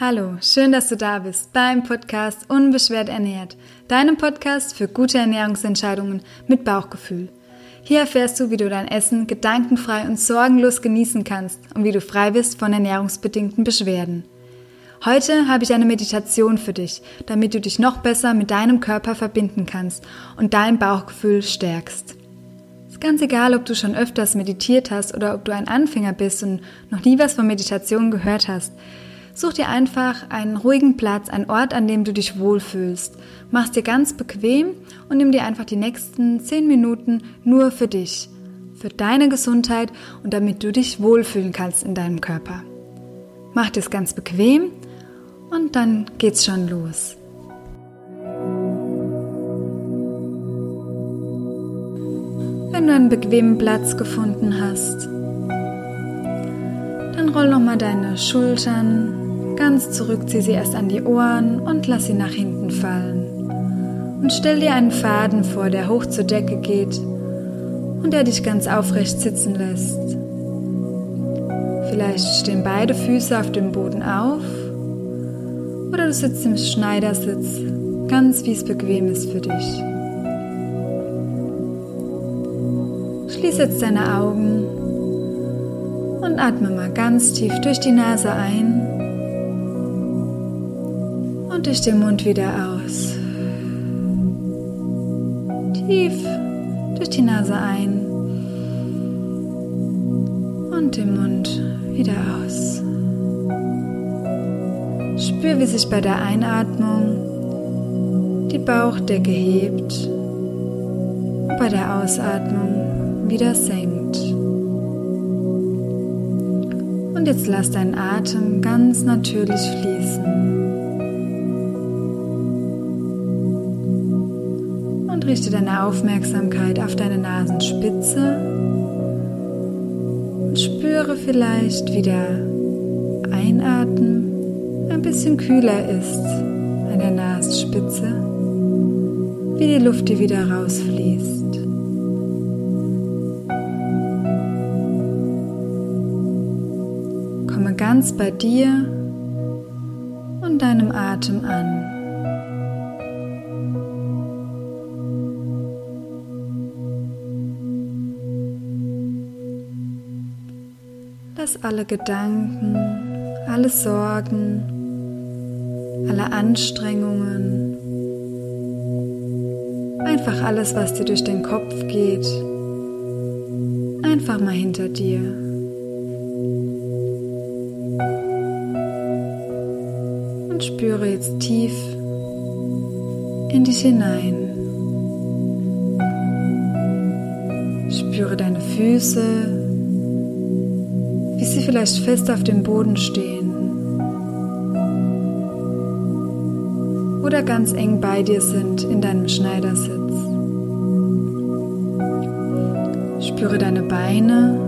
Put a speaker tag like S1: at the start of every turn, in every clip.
S1: Hallo, schön, dass du da bist beim Podcast Unbeschwert ernährt, deinem Podcast für gute Ernährungsentscheidungen mit Bauchgefühl. Hier erfährst du, wie du dein Essen gedankenfrei und sorgenlos genießen kannst und wie du frei bist von ernährungsbedingten Beschwerden. Heute habe ich eine Meditation für dich, damit du dich noch besser mit deinem Körper verbinden kannst und dein Bauchgefühl stärkst. Ist ganz egal, ob du schon öfters meditiert hast oder ob du ein Anfänger bist und noch nie was von Meditation gehört hast. Such dir einfach einen ruhigen Platz, einen Ort, an dem du dich wohlfühlst. Mach's dir ganz bequem und nimm dir einfach die nächsten zehn Minuten nur für dich, für deine Gesundheit und damit du dich wohlfühlen kannst in deinem Körper. Mach es ganz bequem und dann geht's schon los. Wenn du einen bequemen Platz gefunden hast, dann roll nochmal deine Schultern Ganz zurück zieh sie erst an die Ohren und lass sie nach hinten fallen. Und stell dir einen Faden vor, der hoch zur Decke geht und der dich ganz aufrecht sitzen lässt. Vielleicht stehen beide Füße auf dem Boden auf oder du sitzt im Schneidersitz, ganz wie es bequem ist für dich. Schließ jetzt deine Augen und atme mal ganz tief durch die Nase ein und durch den Mund wieder aus. Tief durch die Nase ein und den Mund wieder aus. Spür, wie sich bei der Einatmung die Bauchdecke hebt und bei der Ausatmung wieder senkt. Und jetzt lass deinen Atem ganz natürlich fließen. Richte deine Aufmerksamkeit auf deine Nasenspitze und spüre vielleicht, wie der Einatmen ein bisschen kühler ist an der Nasenspitze, wie die Luft, die wieder rausfließt. Komme ganz bei dir und deinem Atem an. Lass alle Gedanken, alle Sorgen, alle Anstrengungen, einfach alles, was dir durch den Kopf geht, einfach mal hinter dir. Und spüre jetzt tief in dich hinein. Spüre deine Füße, wie sie vielleicht fest auf dem Boden stehen oder ganz eng bei dir sind in deinem Schneidersitz. Spüre deine Beine,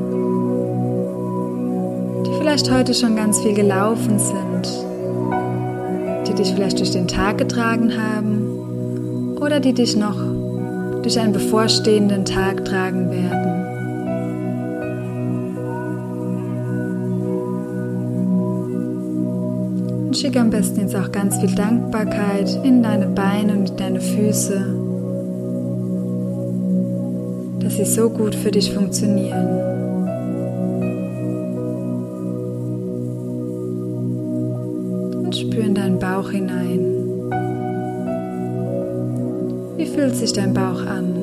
S1: die vielleicht heute schon ganz viel gelaufen sind, die dich vielleicht durch den Tag getragen haben oder die dich noch durch einen bevorstehenden Tag tragen werden. Schick am besten jetzt auch ganz viel Dankbarkeit in deine Beine und in deine Füße, dass sie so gut für dich funktionieren. Und spür in deinen Bauch hinein. Wie fühlt sich dein Bauch an?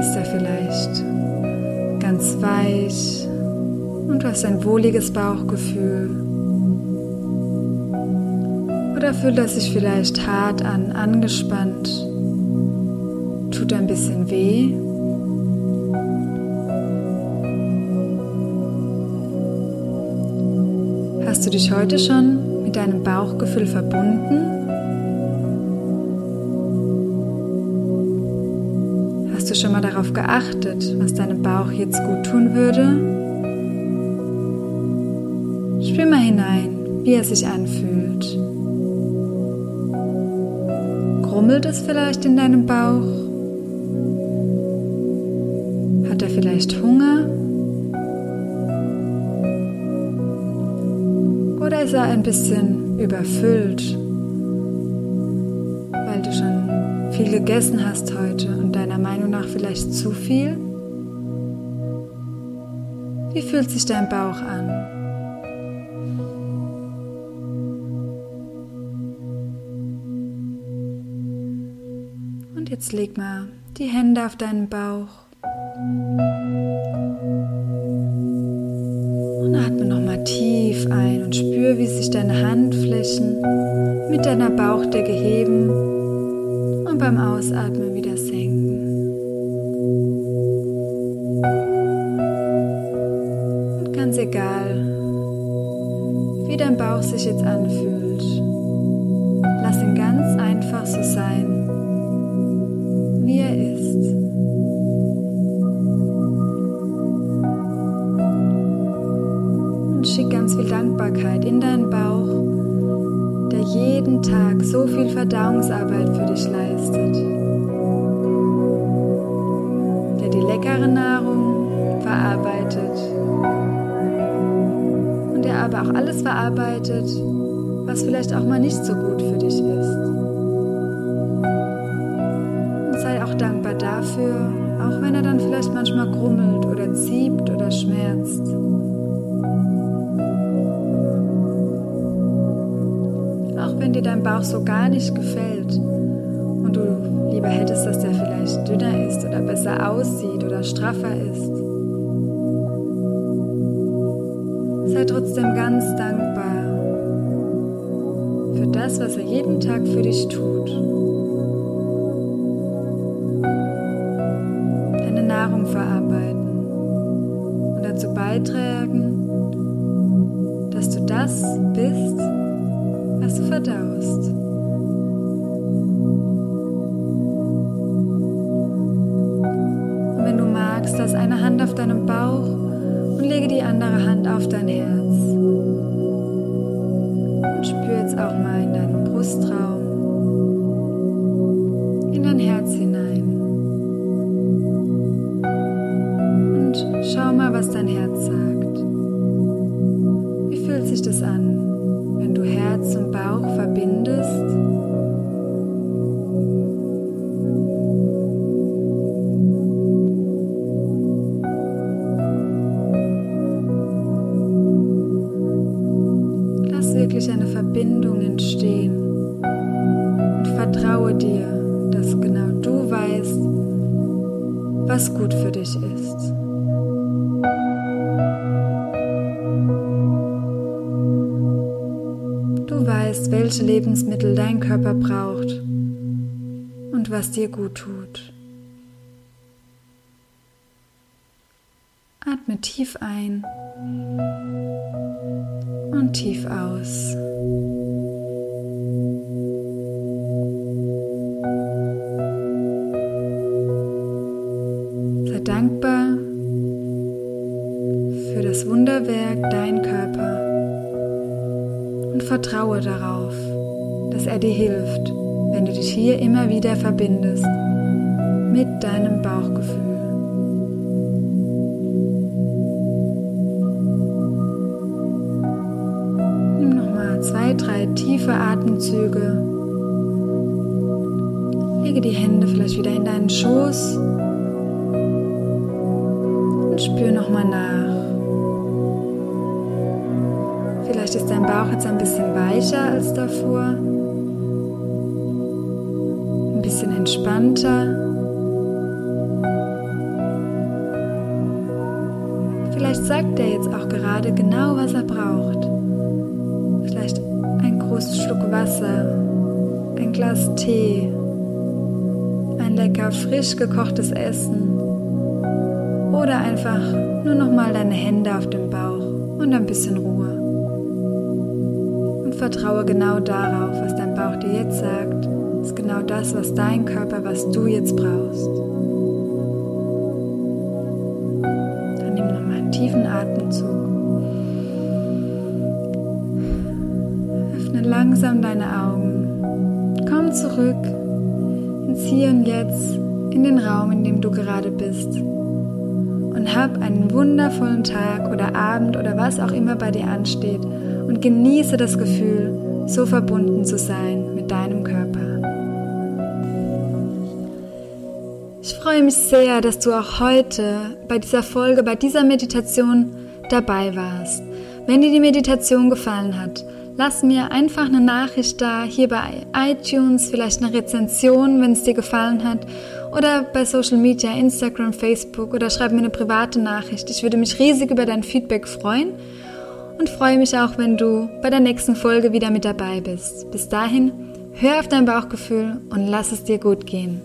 S1: Ist er vielleicht ganz weich? Und du hast ein wohliges Bauchgefühl. Oder fühlt es sich vielleicht hart an, angespannt, tut ein bisschen weh. Hast du dich heute schon mit deinem Bauchgefühl verbunden? Hast du schon mal darauf geachtet, was deinem Bauch jetzt gut tun würde? Spür mal hinein, wie er sich anfühlt. Grummelt es vielleicht in deinem Bauch? Hat er vielleicht Hunger? Oder ist er ein bisschen überfüllt, weil du schon viel gegessen hast heute und deiner Meinung nach vielleicht zu viel? Wie fühlt sich dein Bauch an? Jetzt leg mal die Hände auf deinen Bauch. Und atme nochmal tief ein und spür, wie sich deine Handflächen mit deiner Bauchdecke heben und beim Ausatmen wieder senken. Und ganz egal, wie dein Bauch sich jetzt anfühlt, so viel Verdauungsarbeit für dich leistet. Der die leckere Nahrung verarbeitet und der aber auch alles verarbeitet, was vielleicht auch mal nicht so gut für dich ist. Und sei auch dankbar dafür, auch wenn er dann vielleicht manchmal grummelt wenn dir dein Bauch so gar nicht gefällt und du lieber hättest, dass der vielleicht dünner ist oder besser aussieht oder straffer ist. Sei trotzdem ganz dankbar für das, was er jeden Tag für dich tut. Deine Nahrung verarbeiten und dazu beitragen, dass du das bist, was du verdaust. Und wenn du magst, lass eine Hand auf deinem Bauch und lege die andere Hand auf dein Herz. Und spür jetzt auch mal in deinen Brustraum, dich ist. Du weißt, welche Lebensmittel dein Körper braucht und was dir gut tut. Atme tief ein und tief aus. Vertraue darauf, dass er dir hilft, wenn du dich hier immer wieder verbindest mit deinem Bauchgefühl. Nimm nochmal zwei, drei tiefe Atemzüge. Lege die Hände vielleicht wieder in deinen Schoß und spür nochmal nach. Vielleicht ist dein Bauch jetzt ein bisschen weicher als davor, ein bisschen entspannter. Vielleicht sagt er jetzt auch gerade genau, was er braucht. Vielleicht ein großes Schluck Wasser, ein Glas Tee, ein lecker frisch gekochtes Essen oder einfach nur noch mal deine Hände auf dem Bauch und ein bisschen Ruhe. Vertraue genau darauf, was dein Bauch dir jetzt sagt, ist genau das, was dein Körper, was du jetzt brauchst. Dann nimm nochmal einen tiefen Atemzug. Öffne langsam deine Augen. Komm zurück ins Hier und Jetzt, in den Raum, in dem du gerade bist. Und hab einen wundervollen Tag oder Abend oder was auch immer bei dir ansteht und genieße das Gefühl, so verbunden zu sein mit deinem Körper. Ich freue mich sehr, dass du auch heute bei dieser Folge, bei dieser Meditation dabei warst. Wenn dir die Meditation gefallen hat, lass mir einfach eine Nachricht da, hier bei iTunes, vielleicht eine Rezension, wenn es dir gefallen hat, oder bei Social Media, Instagram, Facebook oder schreib mir eine private Nachricht. Ich würde mich riesig über dein Feedback freuen und freue mich auch, wenn du bei der nächsten Folge wieder mit dabei bist. Bis dahin, hör auf dein Bauchgefühl und lass es dir gut gehen.